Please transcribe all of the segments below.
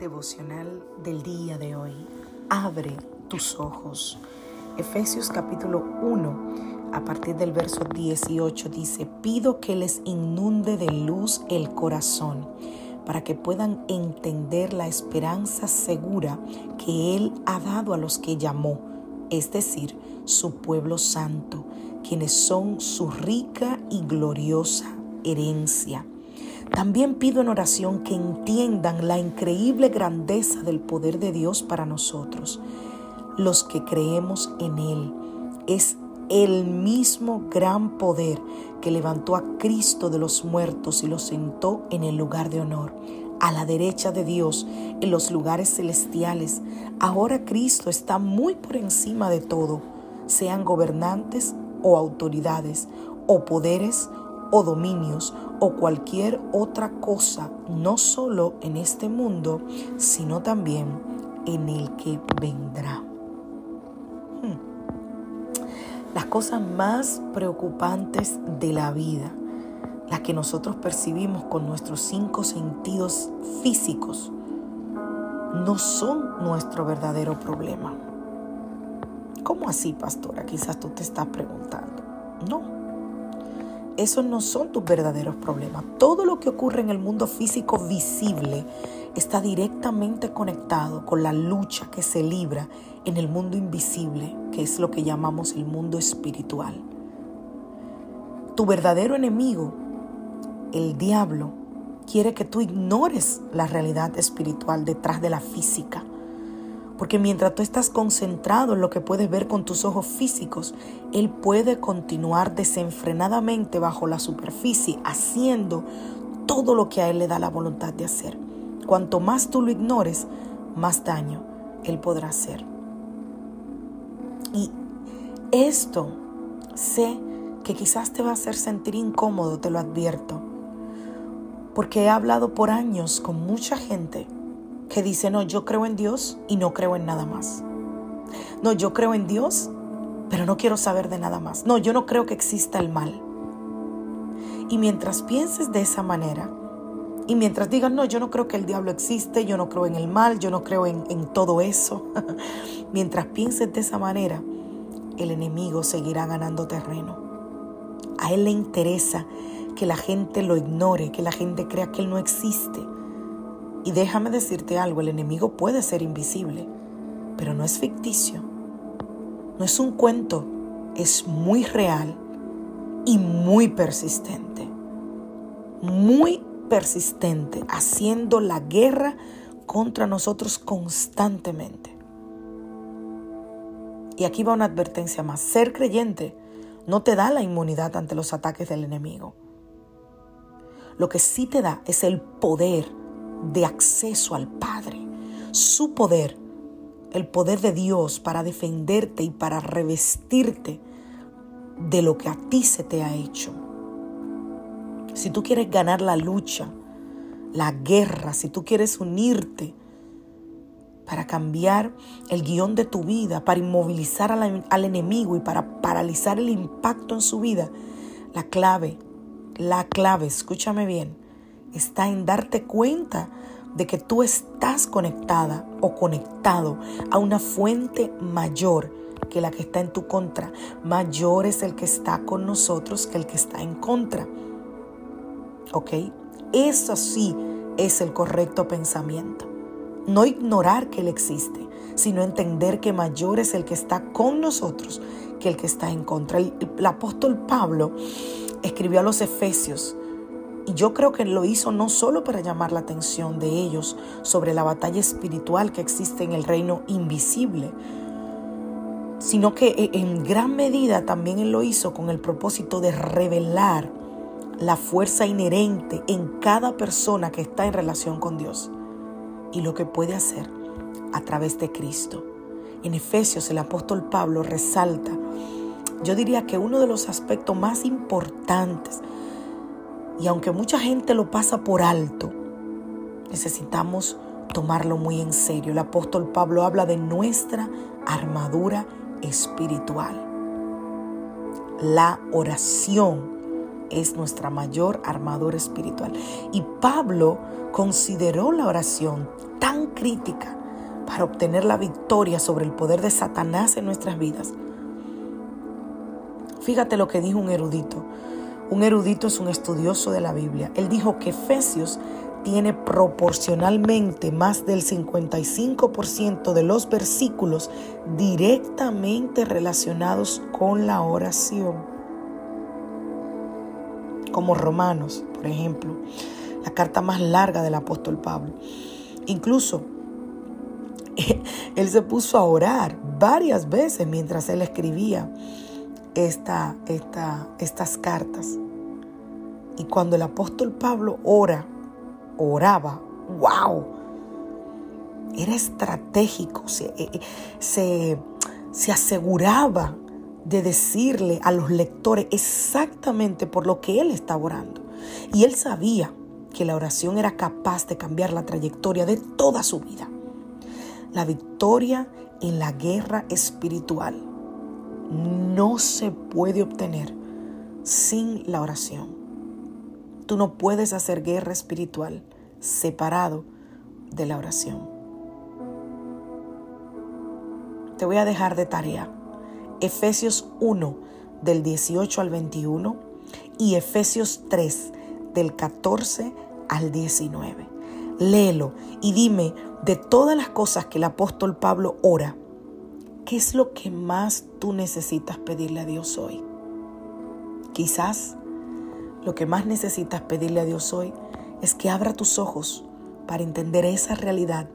Devocional del día de hoy. Abre tus ojos. Efesios capítulo 1, a partir del verso 18 dice, pido que les inunde de luz el corazón para que puedan entender la esperanza segura que Él ha dado a los que llamó, es decir, su pueblo santo, quienes son su rica y gloriosa herencia también pido en oración que entiendan la increíble grandeza del poder de Dios para nosotros, los que creemos en Él. Es el mismo gran poder que levantó a Cristo de los muertos y lo sentó en el lugar de honor, a la derecha de Dios, en los lugares celestiales. Ahora Cristo está muy por encima de todo, sean gobernantes o autoridades, o poderes o dominios o cualquier otra cosa, no solo en este mundo, sino también en el que vendrá. Hmm. Las cosas más preocupantes de la vida, las que nosotros percibimos con nuestros cinco sentidos físicos, no son nuestro verdadero problema. ¿Cómo así, pastora? Quizás tú te estás preguntando. No, esos no son tus verdaderos problemas. Todo lo que ocurre en el mundo físico visible está directamente conectado con la lucha que se libra en el mundo invisible, que es lo que llamamos el mundo espiritual. Tu verdadero enemigo, el diablo, quiere que tú ignores la realidad espiritual detrás de la física porque mientras tú estás concentrado en lo que puedes ver con tus ojos físicos, Él puede continuar desenfrenadamente bajo la superficie, haciendo todo lo que a Él le da la voluntad de hacer. Cuanto más tú lo ignores, más daño Él podrá hacer. Y esto sé que quizás te va a hacer sentir incómodo, te lo advierto, porque he hablado por años con mucha gente que dice, no, yo creo en Dios y no creo en nada más. No, yo creo en Dios, pero no quiero saber de nada más. No, yo no creo que exista el mal. Y mientras pienses de esa manera, y mientras digas, no, yo no creo que el diablo existe, yo no creo en el mal, yo no creo en, en todo eso, mientras pienses de esa manera, el enemigo seguirá ganando terreno. A él le interesa que la gente lo ignore, que la gente crea que él no existe y déjame decirte algo, el enemigo puede ser invisible, pero no es ficticio. No es un cuento, es muy real y muy persistente. Muy persistente, haciendo la guerra contra nosotros constantemente. Y aquí va una advertencia más. Ser creyente no te da la inmunidad ante los ataques del enemigo. Lo que sí te da es el poder de acceso al Padre, su poder, el poder de Dios para defenderte y para revestirte de lo que a ti se te ha hecho. Si tú quieres ganar la lucha, la guerra, si tú quieres unirte para cambiar el guion de tu vida, para inmovilizar al, enemigo y para paralizar el impacto en su vida, la clave la clave, escúchame bien, está en darte cuenta de que tú estás conectada o conectado a una fuente mayor que la que está en tu contra. Mayor es el que está con nosotros que el que está en contra. ¿Ok? Eso sí es el correcto pensamiento. No ignorar que Él existe, sino entender que mayor es el que está con nosotros que el que está en contra. El, el apóstol Pablo escribió a los Efesios y yo creo que lo hizo no solo para llamar la atención de ellos sobre la batalla espiritual que existe en el reino invisible, sino que e, en gran medida también él lo hizo con el propósito de revelar la fuerza inherente en cada persona que está en relación con Dios y lo que puede hacer a través de Cristo. En Efesios el apóstol Pablo resalta, yo diría que uno de los aspectos más importantes, y aunque mucha gente lo pasa por alto, necesitamos tomarlo muy en serio. El apóstol Pablo habla de nuestra armadura espiritual. La oración es nuestra mayor armadura espiritual. Y Pablo consideró la oración tan crítica para obtener la victoria sobre el poder de Satanás en nuestras vidas. Fíjate lo que dijo un erudito. Un erudito es un estudioso de la Biblia. Él dijo que Efesios tiene proporcionalmente más del 55% de los versículos directamente relacionados con la oración como Romanos, por ejemplo, la carta más larga del apóstol Pablo. Incluso él se puso a orar varias veces mientras él escribía esta, esta, estas cartas. Y cuando el apóstol Pablo ora, oraba, wow, era estratégico, se, eh, eh, se, se aseguraba de decirle a los lectores exactamente por lo que él estaba orando. Y él sabía que la oración era capaz de cambiar la trayectoria de toda su vida. La victoria en la guerra espiritual no se puede obtener sin la oración. Tú no puedes hacer guerra espiritual separado de la oración. Te voy a dejar de tarea Efesios 1 del 18 al 21 y Efesios 3 del 14 al 19. Léelo y dime de todas las cosas que el apóstol Pablo ora, ¿qué es lo que más tú necesitas pedirle a Dios hoy? Quizás lo que más necesitas pedirle a Dios hoy es que abra tus ojos para entender esa realidad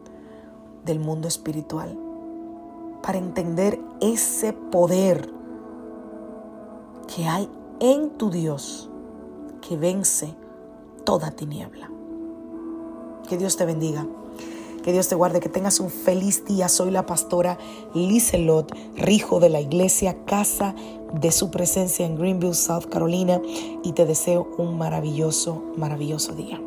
del mundo espiritual para entender ese poder que hay en tu Dios que vence toda tiniebla. Que Dios te bendiga. Que Dios te guarde, que tengas un feliz día. Soy la pastora Liselot Rijo de la iglesia Casa de su presencia en Greenville, South Carolina, y te deseo un maravilloso, maravilloso día.